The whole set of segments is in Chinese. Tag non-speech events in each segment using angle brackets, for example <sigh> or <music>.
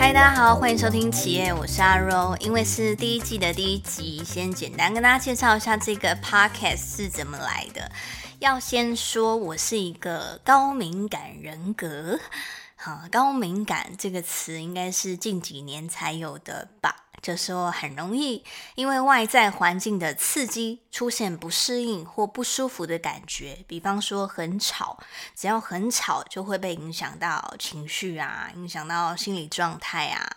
嗨，大家好，欢迎收听企业，我是阿柔。因为是第一季的第一集，先简单跟大家介绍一下这个 podcast 是怎么来的。要先说，我是一个高敏感人格。好，高敏感这个词应该是近几年才有的吧？就说很容易因为外在环境的刺激出现不适应或不舒服的感觉，比方说很吵，只要很吵就会被影响到情绪啊，影响到心理状态啊。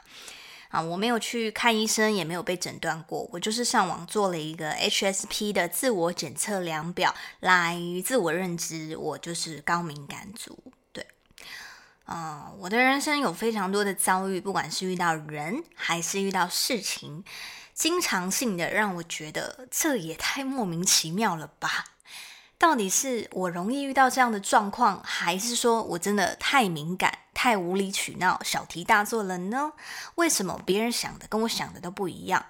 啊，我没有去看医生，也没有被诊断过，我就是上网做了一个 HSP 的自我检测量表来自我认知，我就是高敏感族。啊，我的人生有非常多的遭遇，不管是遇到人还是遇到事情，经常性的让我觉得这也太莫名其妙了吧？到底是我容易遇到这样的状况，还是说我真的太敏感、太无理取闹、小题大做了呢？为什么别人想的跟我想的都不一样？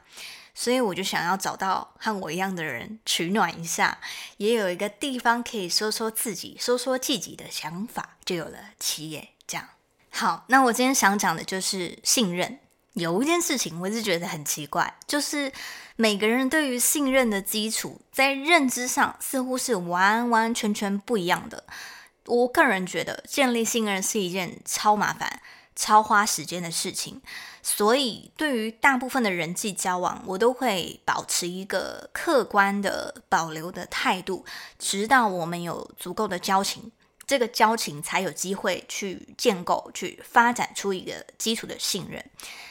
所以我就想要找到和我一样的人取暖一下，也有一个地方可以说说自己、说说自己的想法，就有了企业。这样好，那我今天想讲的就是信任。有一件事情，我一直觉得很奇怪，就是每个人对于信任的基础，在认知上似乎是完完全全不一样的。我个人觉得，建立信任是一件超麻烦、超花时间的事情。所以，对于大部分的人际交往，我都会保持一个客观的、保留的态度，直到我们有足够的交情。这个交情才有机会去建构、去发展出一个基础的信任。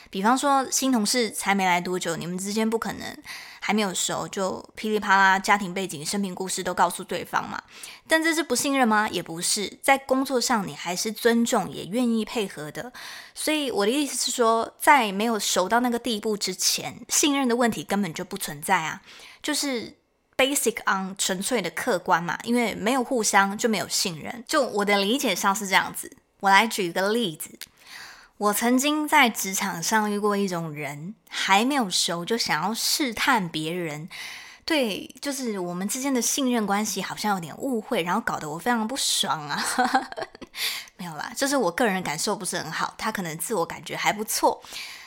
比方说，新同事才没来多久，你们之间不可能还没有熟就噼里啪啦家庭背景、生平故事都告诉对方嘛？但这是不信任吗？也不是，在工作上你还是尊重、也愿意配合的。所以我的意思是说，在没有熟到那个地步之前，信任的问题根本就不存在啊，就是。Basic on 纯粹的客观嘛，因为没有互相就没有信任。就我的理解上是这样子。我来举一个例子，我曾经在职场上遇过一种人，还没有熟就想要试探别人，对，就是我们之间的信任关系好像有点误会，然后搞得我非常不爽啊。<laughs> 没有啦，就是我个人感受不是很好，他可能自我感觉还不错。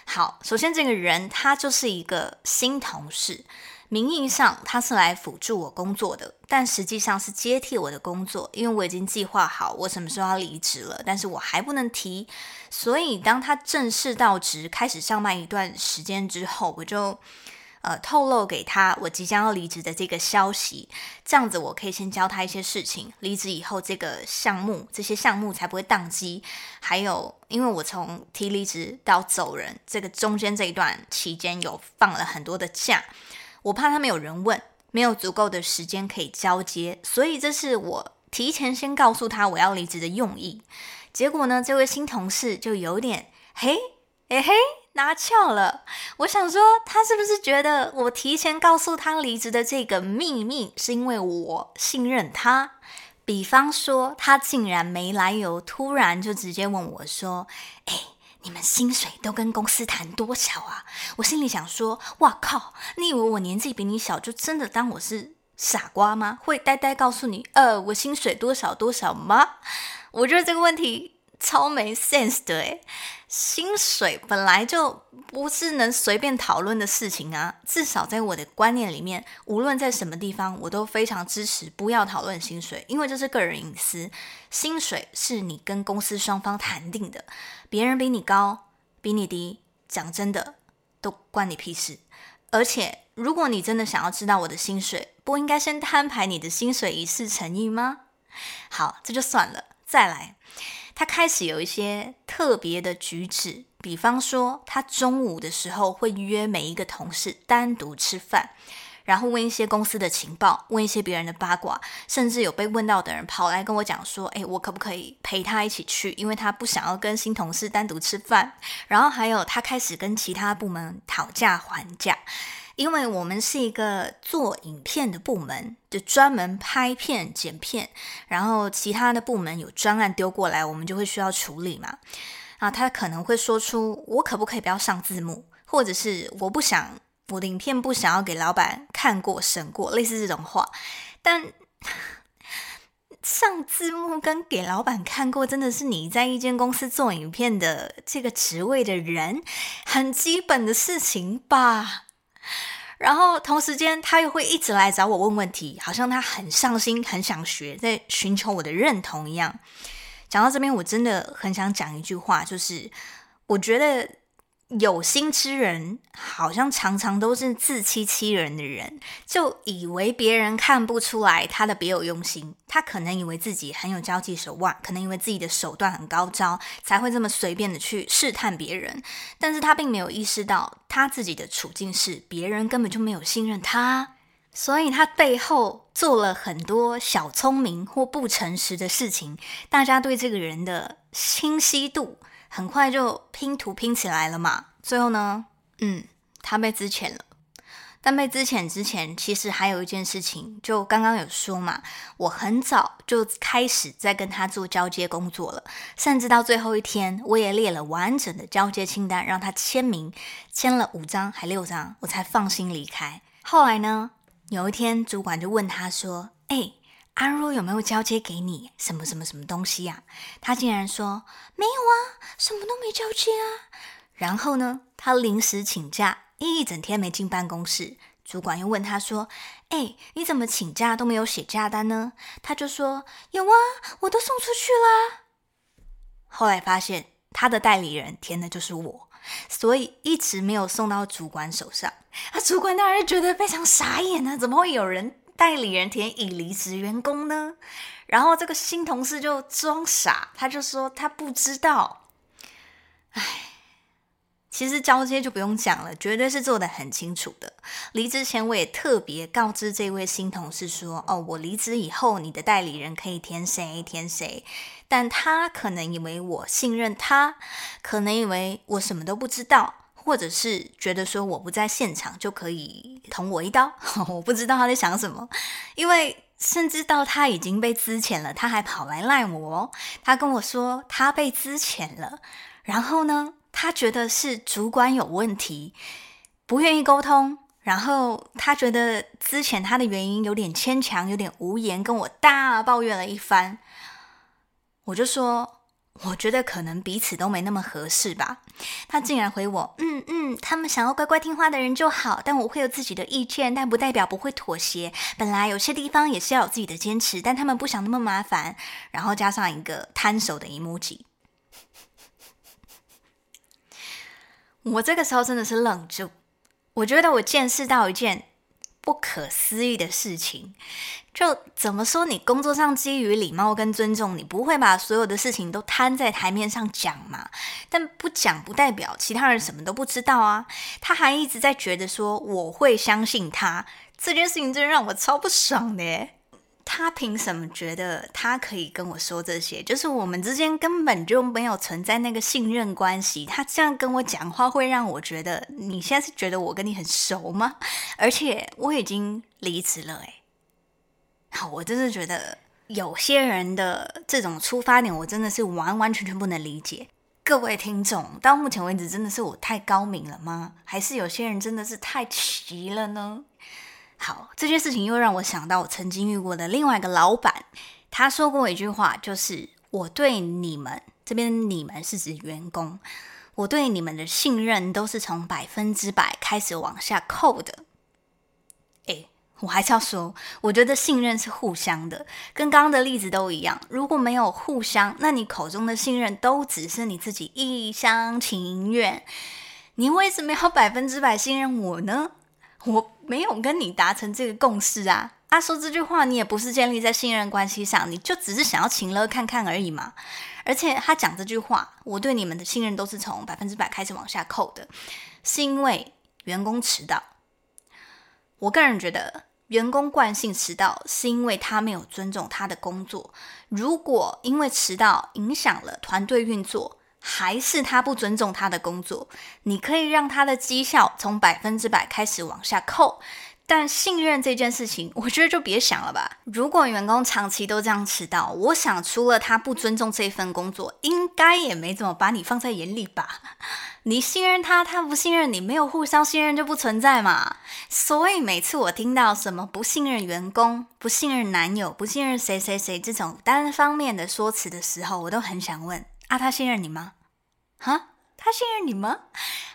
好，首先这个人他就是一个新同事。名义上他是来辅助我工作的，但实际上是接替我的工作，因为我已经计划好我什么时候要离职了，但是我还不能提。所以当他正式到职开始上班一段时间之后，我就呃透露给他我即将要离职的这个消息，这样子我可以先教他一些事情，离职以后这个项目这些项目才不会宕机。还有，因为我从提离职到走人这个中间这一段期间有放了很多的假。我怕他没有人问，没有足够的时间可以交接，所以这是我提前先告诉他我要离职的用意。结果呢，这位新同事就有点嘿，哎嘿，拿翘了。我想说，他是不是觉得我提前告诉他离职的这个秘密，是因为我信任他？比方说，他竟然没来由，突然就直接问我说：“哎。”你们薪水都跟公司谈多少啊？我心里想说，哇靠！你以为我年纪比你小，就真的当我是傻瓜吗？会呆呆告诉你，呃，我薪水多少多少吗？我觉得这个问题。超没 sense 的诶，薪水本来就不是能随便讨论的事情啊！至少在我的观念里面，无论在什么地方，我都非常支持不要讨论薪水，因为这是个人隐私。薪水是你跟公司双方谈定的，别人比你高、比你低，讲真的都关你屁事。而且，如果你真的想要知道我的薪水，不应该先摊牌你的薪水以示诚意吗？好，这就算了，再来。他开始有一些特别的举止，比方说，他中午的时候会约每一个同事单独吃饭，然后问一些公司的情报，问一些别人的八卦，甚至有被问到的人跑来跟我讲说：“诶，我可不可以陪他一起去？因为他不想要跟新同事单独吃饭。”然后还有，他开始跟其他部门讨价还价。因为我们是一个做影片的部门，就专门拍片、剪片，然后其他的部门有专案丢过来，我们就会需要处理嘛。啊，他可能会说出“我可不可以不要上字幕”，或者是“我不想我的影片不想要给老板看过、审过”，类似这种话。但 <laughs> 上字幕跟给老板看过，真的是你在一间公司做影片的这个职位的人很基本的事情吧。然后同时间，他又会一直来找我问问题，好像他很上心、很想学，在寻求我的认同一样。讲到这边，我真的很想讲一句话，就是我觉得。有心之人，好像常常都是自欺欺人的人，就以为别人看不出来他的别有用心。他可能以为自己很有交际手腕，可能以为自己的手段很高招，才会这么随便的去试探别人。但是他并没有意识到，他自己的处境是别人根本就没有信任他，所以他背后做了很多小聪明或不诚实的事情。大家对这个人的清晰度。很快就拼图拼起来了嘛，最后呢，嗯，他被资遣了。但被资遣之前，其实还有一件事情，就刚刚有说嘛，我很早就开始在跟他做交接工作了，甚至到最后一天，我也列了完整的交接清单，让他签名，签了五张还六张，我才放心离开。后来呢，有一天主管就问他说：“哎。”阿若有没有交接给你什么什么什么东西呀？他竟然说没有啊，什么都没交接啊。然后呢，他临时请假，一整天没进办公室。主管又问他说：“哎，你怎么请假都没有写假单呢？”他就说：“有啊，我都送出去啦。”后来发现他的代理人填的就是我，所以一直没有送到主管手上。啊，主管当然觉得非常傻眼啊，怎么会有人？代理人填已离职员工呢，然后这个新同事就装傻，他就说他不知道。唉，其实交接就不用讲了，绝对是做的很清楚的。离职前我也特别告知这位新同事说：“哦，我离职以后，你的代理人可以填谁填谁。”但他可能以为我信任他，可能以为我什么都不知道。或者是觉得说我不在现场就可以捅我一刀，<laughs> 我不知道他在想什么，因为甚至到他已经被资遣了，他还跑来赖我，他跟我说他被资遣了，然后呢，他觉得是主管有问题，不愿意沟通，然后他觉得资遣他的原因有点牵强，有点无言，跟我大抱怨了一番，我就说。我觉得可能彼此都没那么合适吧。他竟然回我：“嗯嗯，他们想要乖乖听话的人就好，但我会有自己的意见，但不代表不会妥协。本来有些地方也是要有自己的坚持，但他们不想那么麻烦。”然后加上一个摊手的 emoji。我这个时候真的是愣住，我觉得我见识到一件。不可思议的事情，就怎么说？你工作上基于礼貌跟尊重，你不会把所有的事情都摊在台面上讲嘛？但不讲不代表其他人什么都不知道啊！他还一直在觉得说我会相信他，这件事情真让我超不爽的。他凭什么觉得他可以跟我说这些？就是我们之间根本就没有存在那个信任关系。他这样跟我讲话，会让我觉得你现在是觉得我跟你很熟吗？而且我已经离职了，诶。好，我真是觉得有些人的这种出发点，我真的是完完全全不能理解。各位听众，到目前为止，真的是我太高明了吗？还是有些人真的是太奇了呢？好，这件事情又让我想到我曾经遇过的另外一个老板，他说过一句话，就是我对你们这边，你们是指员工，我对你们的信任都是从百分之百开始往下扣的。诶，我还是要说，我觉得信任是互相的，跟刚刚的例子都一样。如果没有互相，那你口中的信任都只是你自己一厢情愿。你为什么要百分之百信任我呢？我没有跟你达成这个共识啊！啊，说这句话你也不是建立在信任关系上，你就只是想要请了看看而已嘛。而且他讲这句话，我对你们的信任都是从百分之百开始往下扣的，是因为员工迟到。我个人觉得，员工惯性迟到是因为他没有尊重他的工作。如果因为迟到影响了团队运作，还是他不尊重他的工作，你可以让他的绩效从百分之百开始往下扣，但信任这件事情，<laughs> 我觉得就别想了吧。如果员工长期都这样迟到，我想除了他不尊重这份工作，应该也没怎么把你放在眼里吧。<laughs> 你信任他，他不信任你，没有互相信任就不存在嘛。所以每次我听到什么不信任员工、不信任男友、不信任谁谁谁这种单方面的说辞的时候，我都很想问：啊，他信任你吗？哈？他信任你吗？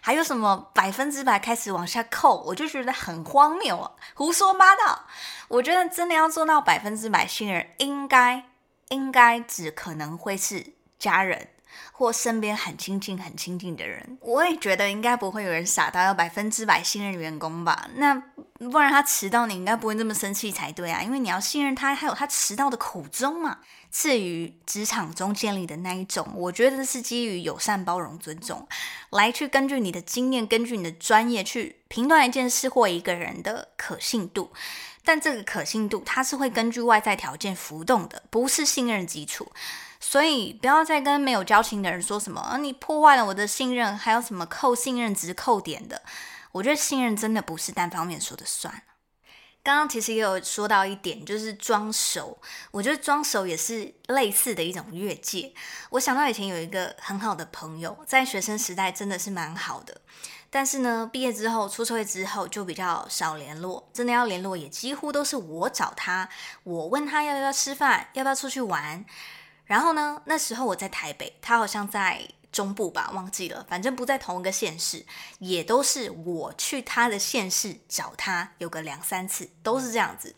还有什么百分之百开始往下扣？我就觉得很荒谬啊，胡说八道。我觉得真的要做到百分之百信任，应该应该只可能会是家人或身边很亲近、很亲近的人。我也觉得应该不会有人傻到要百分之百信任员工吧？那不然他迟到，你应该不会那么生气才对啊，因为你要信任他，还有他迟到的苦衷嘛。至于职场中建立的那一种，我觉得是基于友善、包容、尊重，来去根据你的经验、根据你的专业去评断一件事或一个人的可信度。但这个可信度，它是会根据外在条件浮动的，不是信任基础。所以不要再跟没有交情的人说什么啊，你破坏了我的信任，还有什么扣信任值、扣点的。我觉得信任真的不是单方面说的算。刚刚其实也有说到一点，就是装熟。我觉得装熟也是类似的一种越界。我想到以前有一个很好的朋友，在学生时代真的是蛮好的，但是呢，毕业之后出社会之后就比较少联络。真的要联络，也几乎都是我找他，我问他要不要吃饭，要不要出去玩。然后呢，那时候我在台北，他好像在。中部吧，忘记了，反正不在同一个县市，也都是我去他的县市找他，有个两三次，都是这样子。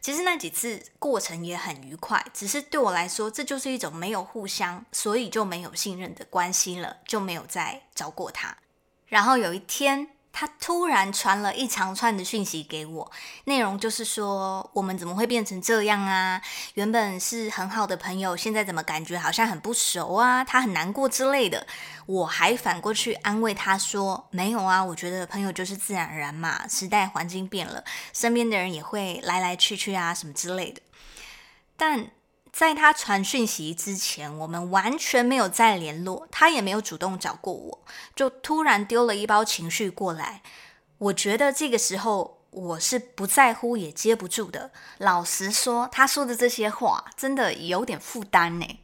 其实那几次过程也很愉快，只是对我来说，这就是一种没有互相，所以就没有信任的关系了，就没有再找过他。然后有一天。他突然传了一长串的讯息给我，内容就是说我们怎么会变成这样啊？原本是很好的朋友，现在怎么感觉好像很不熟啊？他很难过之类的。我还反过去安慰他说：“没有啊，我觉得朋友就是自然而然嘛，时代环境变了，身边的人也会来来去去啊，什么之类的。”但在他传讯息之前，我们完全没有再联络，他也没有主动找过我，就突然丢了一包情绪过来。我觉得这个时候我是不在乎也接不住的。老实说，他说的这些话真的有点负担呢。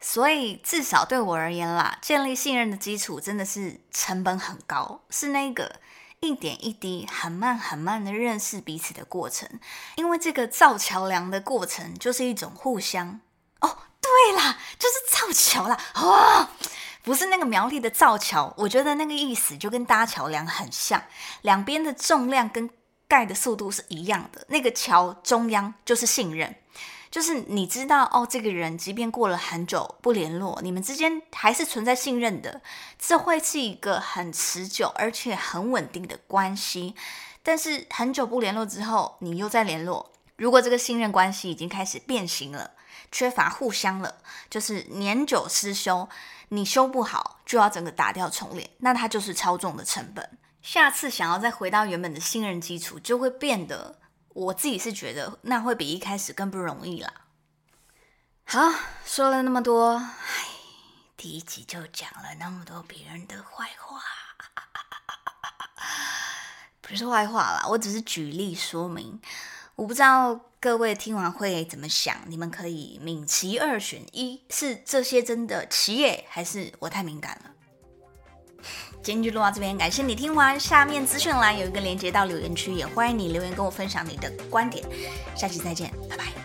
所以至少对我而言啦，建立信任的基础真的是成本很高，是那个。一点一滴，很慢很慢的认识彼此的过程，因为这个造桥梁的过程就是一种互相。哦，对啦，就是造桥啦。哇，不是那个苗栗的造桥，我觉得那个意思就跟搭桥梁很像，两边的重量跟盖的速度是一样的，那个桥中央就是信任。就是你知道哦，这个人即便过了很久不联络，你们之间还是存在信任的，这会是一个很持久而且很稳定的关系。但是很久不联络之后，你又在联络，如果这个信任关系已经开始变形了，缺乏互相了，就是年久失修，你修不好就要整个打掉重练，那它就是超重的成本。下次想要再回到原本的信任基础，就会变得。我自己是觉得那会比一开始更不容易啦。好，说了那么多，唉，第一集就讲了那么多别人的坏话，不是坏话啦，我只是举例说明。我不知道各位听完会怎么想，你们可以敏其二选一，是这些真的企业，还是我太敏感了？今天就录到这边，感谢你听完。下面资讯栏有一个连接到留言区，也欢迎你留言跟我分享你的观点。下期再见，拜拜。